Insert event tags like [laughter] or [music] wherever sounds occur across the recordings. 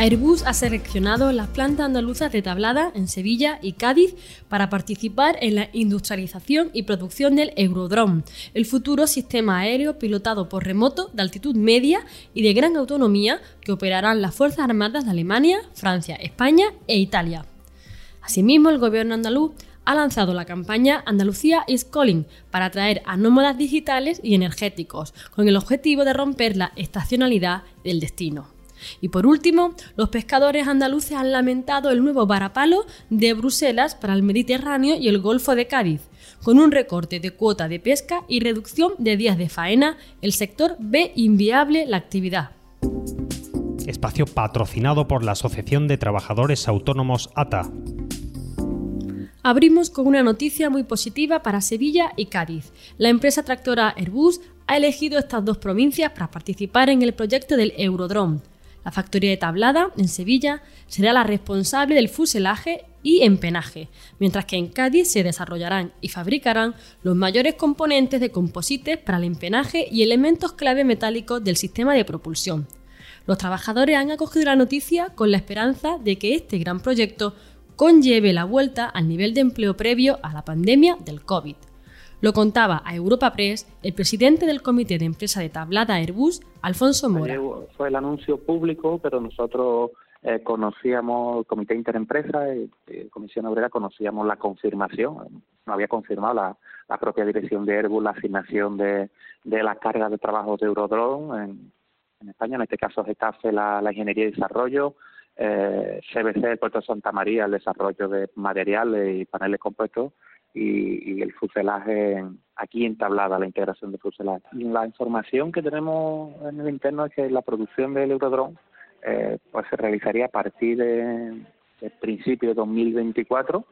Airbus ha seleccionado las plantas andaluzas de Tablada en Sevilla y Cádiz para participar en la industrialización y producción del Eurodrone, el futuro sistema aéreo pilotado por remoto de altitud media y de gran autonomía que operarán las Fuerzas Armadas de Alemania, Francia, España e Italia. Asimismo, el gobierno andaluz ha lanzado la campaña Andalucía is Calling para atraer a nómadas digitales y energéticos, con el objetivo de romper la estacionalidad del destino. Y por último, los pescadores andaluces han lamentado el nuevo varapalo de Bruselas para el Mediterráneo y el Golfo de Cádiz. Con un recorte de cuota de pesca y reducción de días de faena, el sector ve inviable la actividad. Espacio patrocinado por la Asociación de Trabajadores Autónomos ATA. Abrimos con una noticia muy positiva para Sevilla y Cádiz. La empresa tractora Airbus ha elegido estas dos provincias para participar en el proyecto del Eurodrome. La factoría de Tablada, en Sevilla, será la responsable del fuselaje y empenaje, mientras que en Cádiz se desarrollarán y fabricarán los mayores componentes de composites para el empenaje y elementos clave metálicos del sistema de propulsión. Los trabajadores han acogido la noticia con la esperanza de que este gran proyecto conlleve la vuelta al nivel de empleo previo a la pandemia del COVID. Lo contaba a Europa Press el presidente del comité de empresa de tablada Airbus, Alfonso Mora. Fue el anuncio público, pero nosotros eh, conocíamos el comité interempresa y, Comisión Obrera conocíamos la confirmación, no había confirmado la, propia dirección de Airbus la asignación de, de las cargas de trabajo de Eurodrone en, España, en este caso Getafe la, la ingeniería y desarrollo, eh, CBC, el puerto de Santa María, el desarrollo de materiales y paneles compuestos, y, el fuselaje aquí entablada, la integración de fuselaje. La información que tenemos en el interno es que la producción del Eurodrone eh, pues se realizaría a partir de, de principio de 2024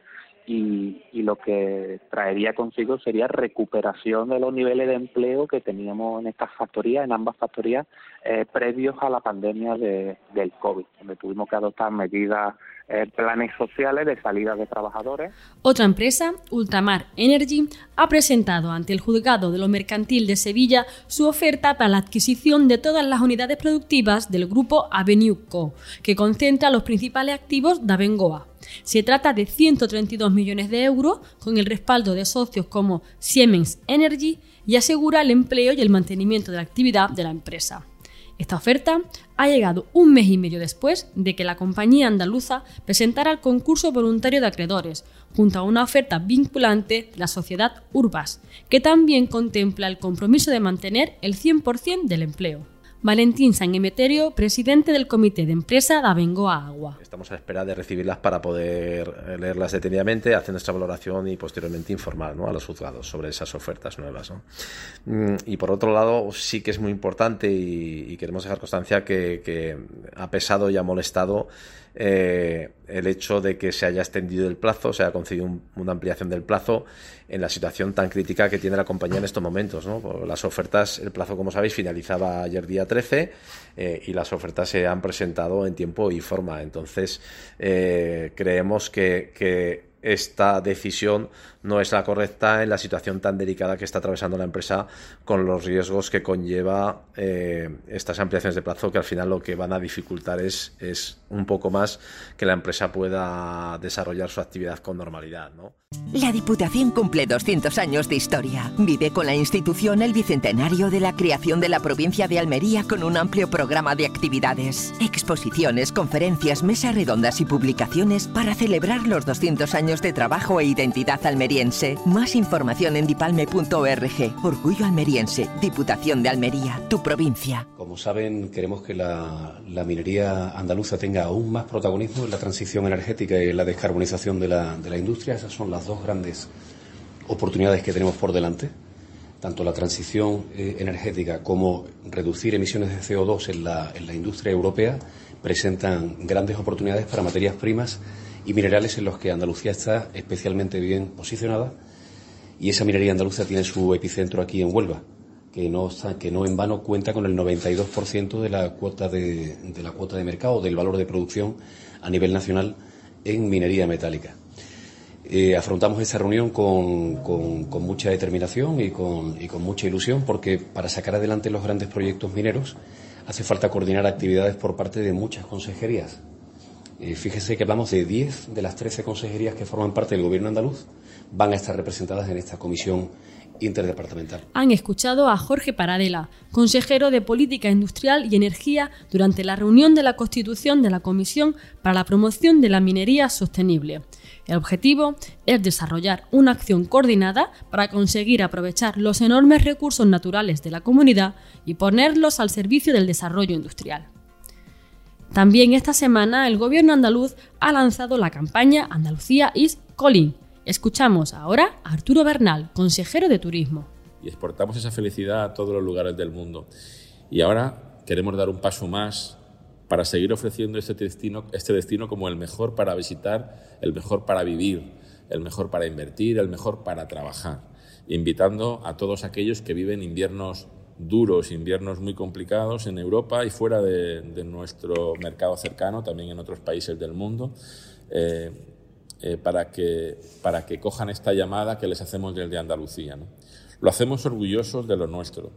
y, lo que traería consigo sería recuperación de los niveles de empleo que teníamos en estas factorías, en ambas factorías, eh, previos a la pandemia de, del COVID, donde tuvimos que adoptar medidas eh, planes sociales de salida de trabajadores. Otra empresa, Ultramar Energy, ha presentado ante el juzgado de lo mercantil de Sevilla su oferta para la adquisición de todas las unidades productivas del grupo Avenue Co, que concentra los principales activos de Abengoa. Se trata de 132 millones de euros con el respaldo de socios como Siemens Energy y asegura el empleo y el mantenimiento de la actividad de la empresa. Esta oferta ha llegado un mes y medio después de que la compañía andaluza presentara el concurso voluntario de acreedores, junto a una oferta vinculante de la sociedad Urbas, que también contempla el compromiso de mantener el 100% del empleo. Valentín San Emeterio, presidente del comité de empresa de Abengoa Agua. Estamos a espera de recibirlas para poder eh, leerlas detenidamente, hacer nuestra valoración y posteriormente informar a los juzgados sobre esas ofertas nuevas. Mm, y por otro lado, sí que es muy importante y, queremos dejar constancia que, ha pesado y ha molestado eh, el hecho de que se haya extendido el plazo, se haya concedido una ampliación del plazo en la situación tan crítica que tiene la compañía en estos momentos. Las ofertas, el plazo, como sabéis, finalizaba ayer día 13 eh, y las ofertas se han presentado en tiempo y forma. Entonces, eh, creemos que, que esta decisión no es la correcta en la situación tan delicada que está atravesando la empresa con los riesgos que conlleva eh, estas ampliaciones de plazo que al final lo que van a dificultar es, es un poco más que la empresa pueda desarrollar su actividad con normalidad. ¿no? La Diputación cumple 200 años de historia. Vive con la institución el bicentenario de la creación de la provincia de Almería con un amplio programa de actividades, exposiciones, conferencias, mesas redondas y publicaciones para celebrar los 200 años de trabajo e identidad almeriense más información en dipalme.org. Orgullo almeriense. Diputación de Almería, tu provincia. Como saben, queremos que la, minería andaluza tenga aún más protagonismo en la transición energética y la descarbonización de la, industria. Esas son las dos grandes oportunidades que tenemos por delante tanto la transición eh, energética como reducir emisiones de CO2 en la, en la, industria europea presentan grandes oportunidades para materias primas y minerales en los que Andalucía está especialmente bien posicionada y esa minería andaluza tiene su epicentro aquí en Huelva. que no, que no en vano cuenta con el 92% de la cuota de, de la cuota de mercado, del valor de producción a nivel nacional en minería metálica. Eh, afrontamos esta reunión con, con, mucha determinación y con, y con, mucha ilusión porque para sacar adelante los grandes proyectos mineros hace falta coordinar actividades por parte de muchas consejerías. Eh, fíjese que hablamos de 10 de las 13 consejerías que forman parte del Gobierno andaluz van a estar representadas en esta comisión interdepartamental. Han escuchado a Jorge Paradela, consejero de Política Industrial y Energía, durante la reunión de la constitución de la Comisión para la Promoción de la Minería Sostenible. El objetivo es desarrollar una acción coordinada para conseguir aprovechar los enormes recursos naturales de la comunidad y ponerlos al servicio del desarrollo industrial. También esta semana el gobierno andaluz ha lanzado la campaña Andalucía is Calling, Escuchamos ahora a Arturo Bernal, consejero de Turismo. Y exportamos esa felicidad a todos los lugares del mundo. Y ahora queremos dar un paso más para seguir ofreciendo este destino, este destino como el mejor para visitar, el mejor para vivir, el mejor para invertir, el mejor para trabajar, invitando a todos aquellos que viven inviernos duros, inviernos muy complicados en Europa y fuera de, nuestro mercado cercano, también en otros países del mundo. Eh, eh, para, que, para que cojan esta llamada que les hacemos desde Andalucía. Lo hacemos orgullosos de lo nuestro.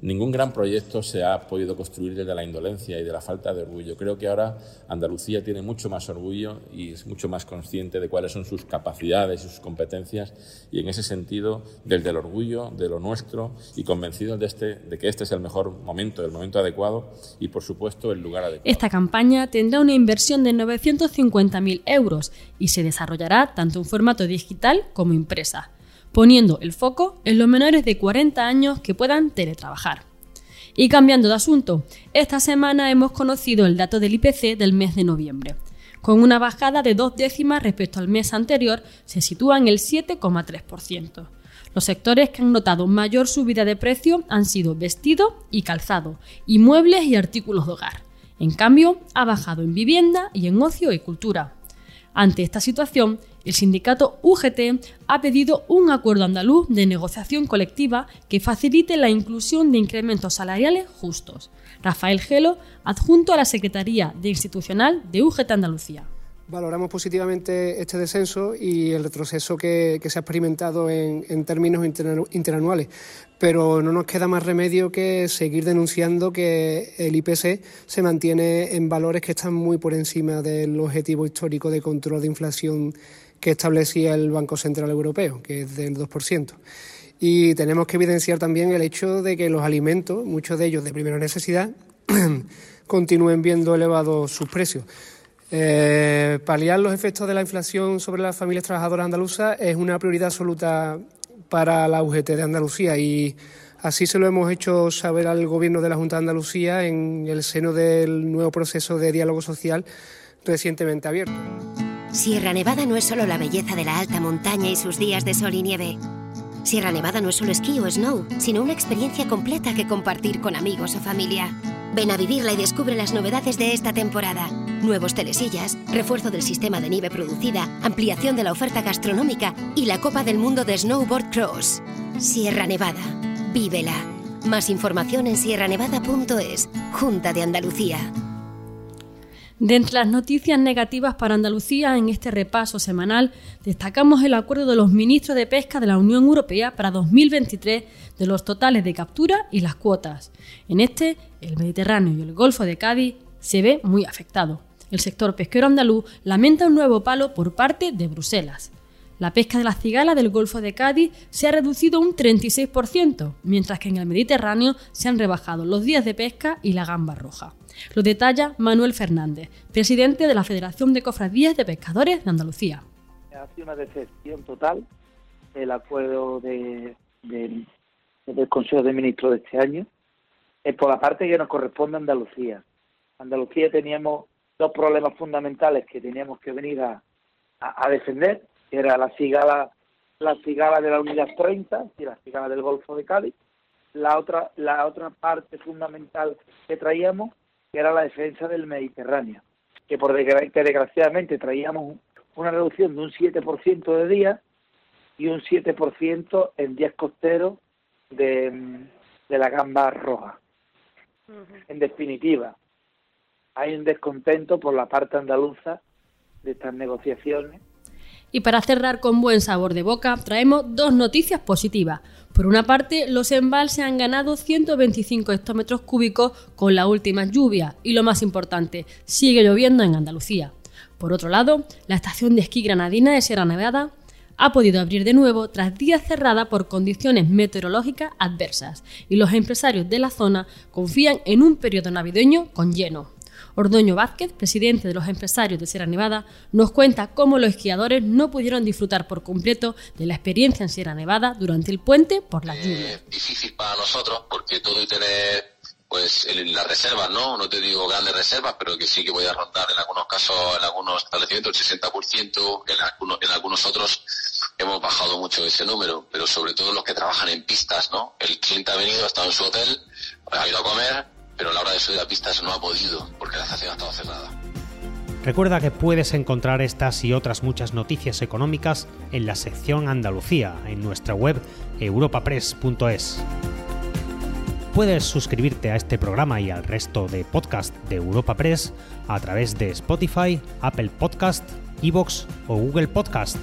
Ningún gran proyecto se ha podido construir desde la indolencia y de la falta de orgullo. Creo que ahora Andalucía tiene mucho más orgullo y es mucho más consciente de cuáles son sus capacidades y sus competencias y en ese sentido, desde el orgullo de lo nuestro y convencidos de, este, de que este es el mejor momento, el momento adecuado y por supuesto el lugar adecuado. Esta campaña tendrá una inversión de 950.000 euros y se desarrollará tanto en formato digital como impresa poniendo el foco en los menores de 40 años que puedan teletrabajar. Y cambiando de asunto, esta semana hemos conocido el dato del IPC del mes de noviembre. Con una bajada de dos décimas respecto al mes anterior, se sitúa en el 7,3%. Los sectores que han notado mayor subida de precio han sido vestido y calzado, y muebles y artículos de hogar. En cambio, ha bajado en vivienda y en ocio y cultura. Ante esta situación, el sindicato UGT ha pedido un acuerdo andaluz de negociación colectiva que facilite la inclusión de incrementos salariales justos. Rafael Gelo, adjunto a la Secretaría de Institucional de UGT Andalucía. Valoramos positivamente este descenso y el retroceso que, se ha experimentado en, términos interanuales, pero no nos queda más remedio que seguir denunciando que el IPC se mantiene en valores que están muy por encima del objetivo histórico de control de inflación que establecía el Banco Central Europeo, que es del 2%. Y tenemos que evidenciar también el hecho de que los alimentos, muchos de ellos de primera necesidad, [clears throat] continúen viendo elevados sus precios. Eh, paliar los efectos de la inflación sobre las familias trabajadoras andaluzas es una prioridad absoluta para la UGT de Andalucía y así se lo hemos hecho saber al Gobierno de la Junta de Andalucía en el seno del nuevo proceso de diálogo social recientemente abierto. Sierra Nevada no es solo la belleza de la alta montaña y sus días de sol y nieve. Sierra Nevada no es solo esquí o snow, sino una experiencia completa que compartir con amigos o familia. Ven a vivirla y descubre las novedades de esta temporada. Nuevos telesillas, refuerzo del sistema de nieve producida, ampliación de la oferta gastronómica y la Copa del Mundo de Snowboard Cross. Sierra Nevada. Vívela. Más información en sierranevada.es. Junta de Andalucía. De entre las noticias negativas para Andalucía en este repaso semanal, destacamos el acuerdo de los ministros de Pesca de la Unión Europea para 2023 de los totales de captura y las cuotas. En este, el Mediterráneo y el Golfo de Cádiz se ve muy afectado. El sector pesquero andaluz lamenta un nuevo palo por parte de Bruselas. La pesca de la cigala del Golfo de Cádiz se ha reducido un 36%, mientras que en el Mediterráneo se han rebajado los días de pesca y la gamba roja. Lo detalla Manuel Fernández, presidente de la Federación de Cofradías de Pescadores de Andalucía. Ha sido una decepción total el acuerdo del Consejo de Ministros de este año, es por la parte que nos corresponde a Andalucía. Andalucía teníamos dos problemas fundamentales que teníamos que venir a, defender, que era la cigala, la cigala de la unidad 30 y la cigala del Golfo de Cádiz. La otra, la otra parte fundamental que traíamos que era la defensa del Mediterráneo, que por que desgraciadamente traíamos una reducción de un 7% de días y un 7% en días costeros de, de la gamba roja. En definitiva, hay un descontento por la parte andaluza de estas negociaciones. Y para cerrar con buen sabor de boca, traemos dos noticias positivas. Por una parte, los embalses han ganado 125 hectómetros cúbicos con la última lluvia y lo más importante, sigue lloviendo en Andalucía. Por otro lado, la estación de esquí granadina de Sierra Nevada ha podido abrir de nuevo tras días cerrada por condiciones meteorológicas adversas y los empresarios de la zona confían en un periodo navideño con lleno. Ordoño Vázquez, presidente de los empresarios de Sierra Nevada, nos cuenta cómo los esquiadores no pudieron disfrutar por completo de la experiencia en Sierra Nevada durante el puente por las lluvias. difícil para nosotros porque todo y tener pues las reservas, ¿no? No te digo grandes reservas, pero que sí que voy a rondar en algunos casos, en algunos establecimientos, el 60%, en algunos, en algunos otros hemos bajado mucho ese número, pero sobre todo los que trabajan en pistas, ¿no? El cliente ha venido, ha estado en su hotel, ha ido a comer, pero a la hora de subir a pistas no ha podido, porque la estación ha estado cerrada. Recuerda que puedes encontrar estas y otras muchas noticias económicas en la sección Andalucía, en nuestra web europapress.es. Puedes suscribirte a este programa y al resto de podcast de Europa Press a través de Spotify, Apple Podcast, Evox o Google Podcast.